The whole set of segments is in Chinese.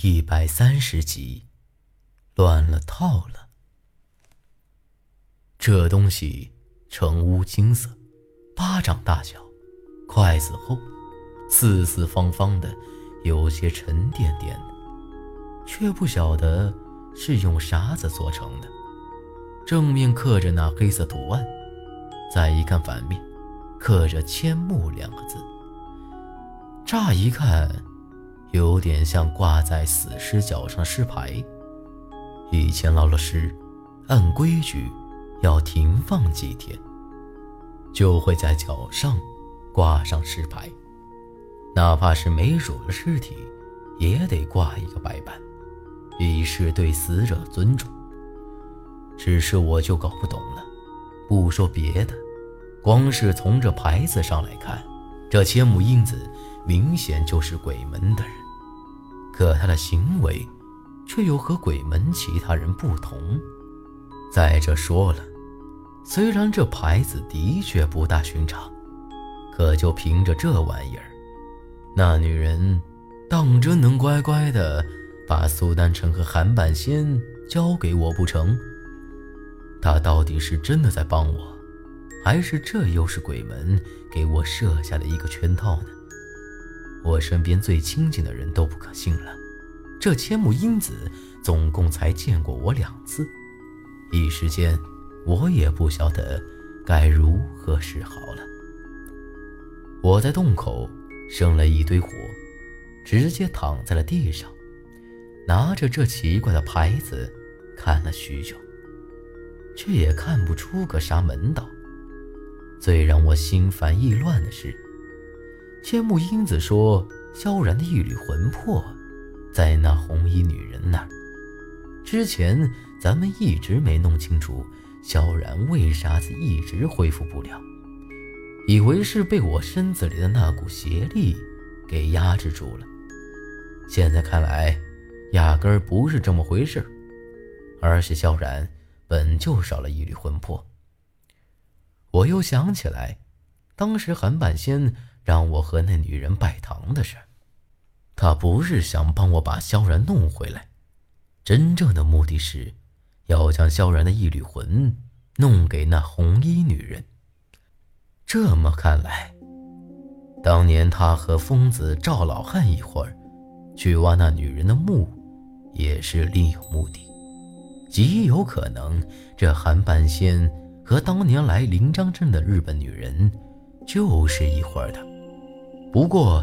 一百三十集，乱了套了。这东西呈乌金色，巴掌大小，筷子厚，四四方方的，有些沉甸甸的，却不晓得是用啥子做成的。正面刻着那黑色图案，再一看反面，刻着“千木”两个字。乍一看。有点像挂在死尸脚上的尸牌。以前老了尸，按规矩要停放几天，就会在脚上挂上尸牌，哪怕是没煮的尸体，也得挂一个白板，以示对死者尊重。只是我就搞不懂了，不说别的，光是从这牌子上来看，这千木英子明显就是鬼门的人。可他的行为，却又和鬼门其他人不同。再者说了，虽然这牌子的确不大寻常，可就凭着这玩意儿，那女人当真能乖乖的把苏丹城和韩半仙交给我不成？她到底是真的在帮我，还是这又是鬼门给我设下的一个圈套呢？我身边最亲近的人都不可信了，这千木英子总共才见过我两次，一时间我也不晓得该如何是好了。我在洞口生了一堆火，直接躺在了地上，拿着这奇怪的牌子看了许久，却也看不出个啥门道。最让我心烦意乱的是。千木英子说：“萧然的一缕魂魄，在那红衣女人那儿。之前咱们一直没弄清楚，萧然为啥子一直恢复不了，以为是被我身子里的那股邪力给压制住了。现在看来，压根儿不是这么回事而是萧然本就少了一缕魂魄。我又想起来，当时韩半仙。”让我和那女人拜堂的事，他不是想帮我把萧然弄回来，真正的目的是，要将萧然的一缕魂弄给那红衣女人。这么看来，当年他和疯子赵老汉一会儿去挖那女人的墓，也是另有目的，极有可能这韩半仙和当年来临漳镇的日本女人就是一伙的。不过，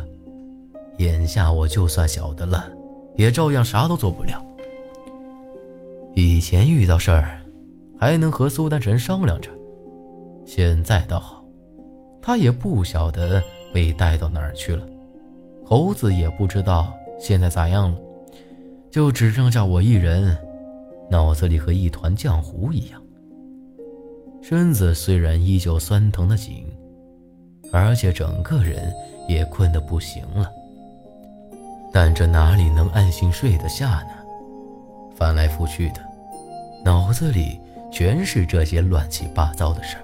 眼下我就算晓得了，也照样啥都做不了。以前遇到事儿，还能和苏丹臣商量着，现在倒好，他也不晓得被带到哪儿去了。猴子也不知道现在咋样了，就只剩下我一人，脑子里和一团浆糊一样。身子虽然依旧酸疼的紧，而且整个人。也困得不行了，但这哪里能安心睡得下呢？翻来覆去的，脑子里全是这些乱七八糟的事儿。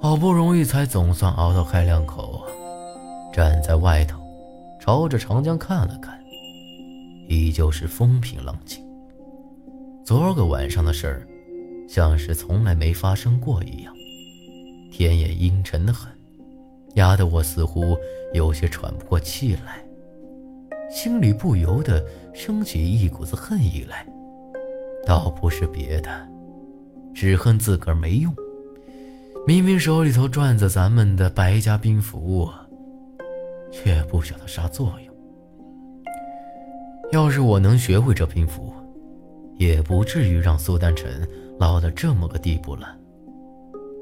好不容易才总算熬到开两口，站在外头，朝着长江看了看，依旧是风平浪静。昨个晚上的事儿，像是从来没发生过一样，天也阴沉得很。压得我似乎有些喘不过气来，心里不由得升起一股子恨意来。倒不是别的，只恨自个儿没用。明明手里头攥着咱们的白家兵符，却不晓得啥作用。要是我能学会这兵符，也不至于让苏丹臣落到这么个地步了。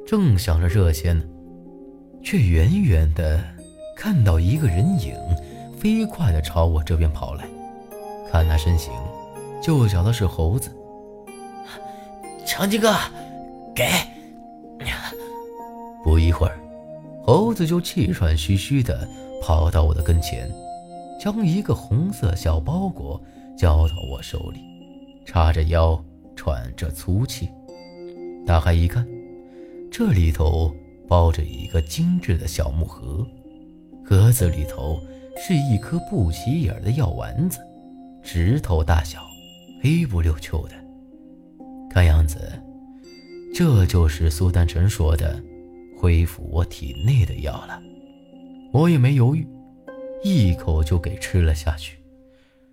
正想着这些呢。却远远的看到一个人影，飞快的朝我这边跑来。看那身形，就晓得是猴子。长吉哥，给。不一会儿，猴子就气喘吁吁的跑到我的跟前，将一个红色小包裹交到我手里，叉着腰，喘着粗气。打开一看，这里头。包着一个精致的小木盒，盒子里头是一颗不起眼的药丸子，指头大小，黑不溜秋的。看样子，这就是苏丹臣说的恢复我体内的药了。我也没犹豫，一口就给吃了下去，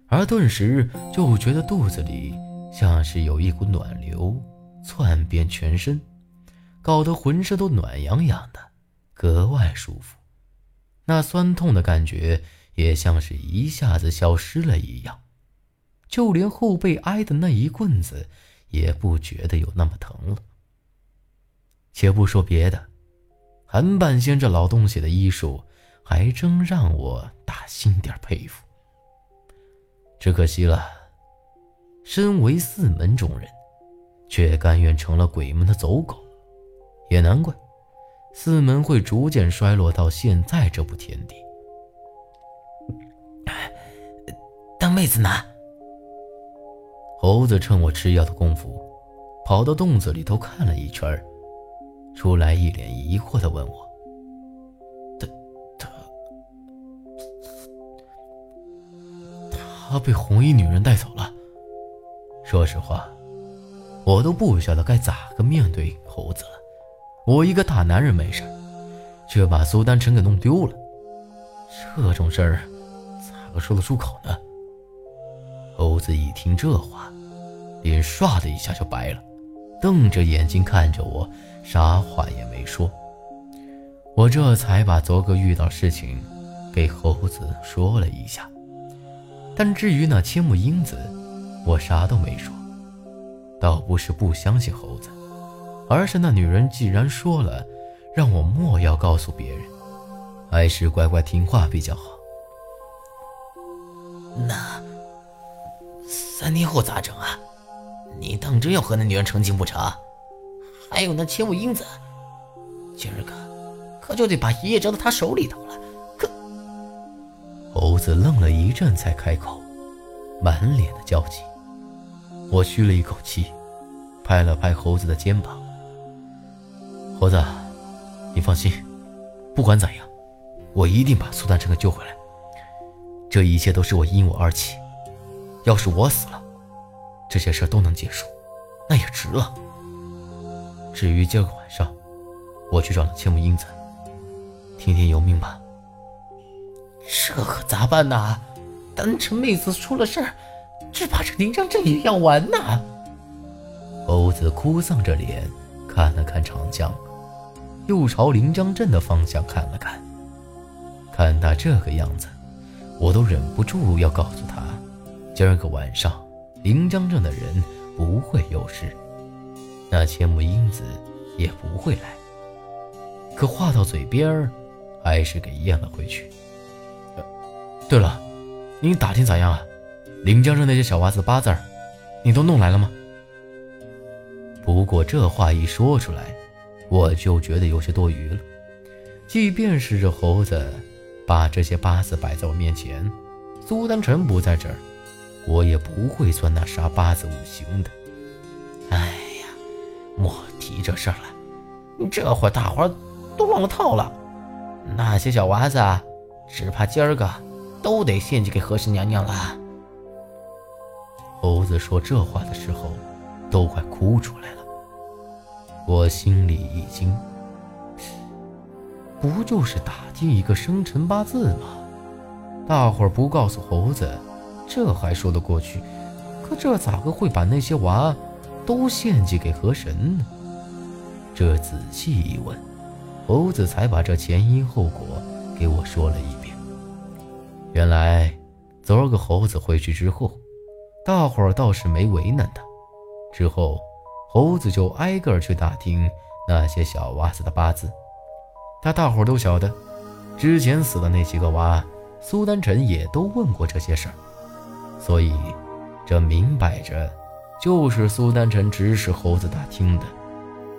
而顿时就觉得肚子里像是有一股暖流窜遍全身，搞得浑身都暖洋洋的，格外舒服。那酸痛的感觉也像是一下子消失了一样，就连后背挨的那一棍子。也不觉得有那么疼了。且不说别的，韩半仙这老东西的医术还真让我打心底佩服。只可惜了，身为四门中人，却甘愿成了鬼门的走狗，也难怪四门会逐渐衰落到现在这步田地。当妹子呢？猴子趁我吃药的功夫，跑到洞子里头看了一圈，出来一脸疑惑的问我：“他他他被红衣女人带走了？”说实话，我都不晓得该咋个面对猴子了。我一个大男人没事，却把苏丹臣给弄丢了，这种事儿咋个说得出口呢？猴子一听这话，脸唰的一下就白了，瞪着眼睛看着我，啥话也没说。我这才把昨个遇到事情给猴子说了一下，但至于那千木英子，我啥都没说。倒不是不相信猴子，而是那女人既然说了，让我莫要告诉别人，还是乖乖听话比较好。那。三天后咋整啊？你当真要和那女人成亲不成？还有那千木英子，今儿个可就得把爷爷交到她手里头了。可……猴子愣了一阵，才开口，满脸的焦急。我吁了一口气，拍了拍猴子的肩膀：“猴子，你放心，不管咋样，我一定把苏丹成给救回来。这一切都是我因我而起。”要是我死了，这些事都能结束，那也值了。至于今儿个晚上，我去找那千木英子，听天由命吧。这可咋办呢？丹城妹子出了事儿，只怕这临江镇也要完呐。猴子哭丧着脸看了看长江，又朝临江镇的方向看了看。看他这个样子，我都忍不住要告诉他。今儿个晚上，临江镇的人不会有事，那千木英子也不会来。可话到嘴边儿，还是给咽了回去。对了，你打听咋样啊？临江镇那些小娃子的八字儿，你都弄来了吗？不过这话一说出来，我就觉得有些多余了。即便是这猴子把这些八字摆在我面前，苏丹臣不在这儿。我也不会算那啥八字五行的。哎呀，莫提这事儿了。这会大伙儿都乱了套了。那些小娃子，只怕今儿个都得献祭给和氏娘娘了。猴子说这话的时候，都快哭出来了。我心里一惊，不就是打听一个生辰八字吗？大伙儿不告诉猴子。这还说得过去，可这咋个会把那些娃都献祭给河神呢？这仔细一问，猴子才把这前因后果给我说了一遍。原来昨儿个猴子回去之后，大伙儿倒是没为难他。之后，猴子就挨个去打听那些小娃子的八字。他大伙都晓得，之前死的那几个娃，苏丹臣也都问过这些事儿。所以，这明摆着就是苏丹臣指使猴子打听的，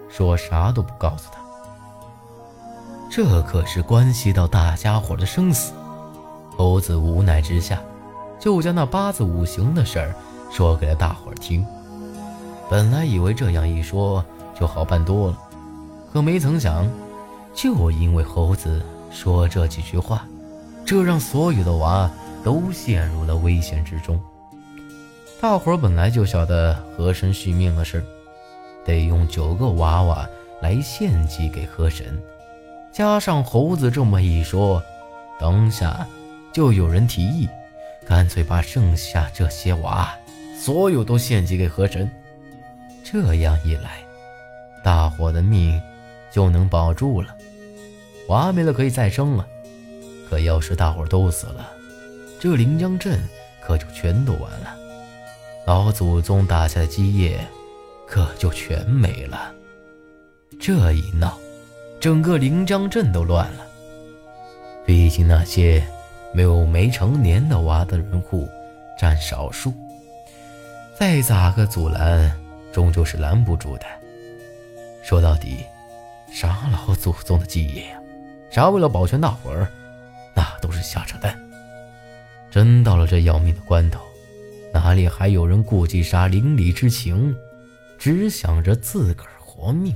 说啥都不告诉他。这可是关系到大家伙的生死。猴子无奈之下，就将那八字五行的事儿说给了大伙儿听。本来以为这样一说就好办多了，可没曾想，就因为猴子说这几句话，这让所有的娃。都陷入了危险之中，大伙儿本来就晓得河神续命的事，得用九个娃娃来献祭给河神。加上猴子这么一说，当下就有人提议，干脆把剩下这些娃所有都献祭给河神。这样一来，大伙的命就能保住了。娃没了可以再生了，可要是大伙都死了，这临江镇可就全都完了，老祖宗打下的基业可就全没了。这一闹。整个临江镇都乱了。毕竟那些没有没成年的娃的人户占少数，再咋个阻拦，终究是拦不住的。说到底，啥老祖宗的基业呀，啥为了保全大伙儿，那都是瞎扯淡。真到了这要命的关头，哪里还有人顾忌啥邻里之情，只想着自个儿活命？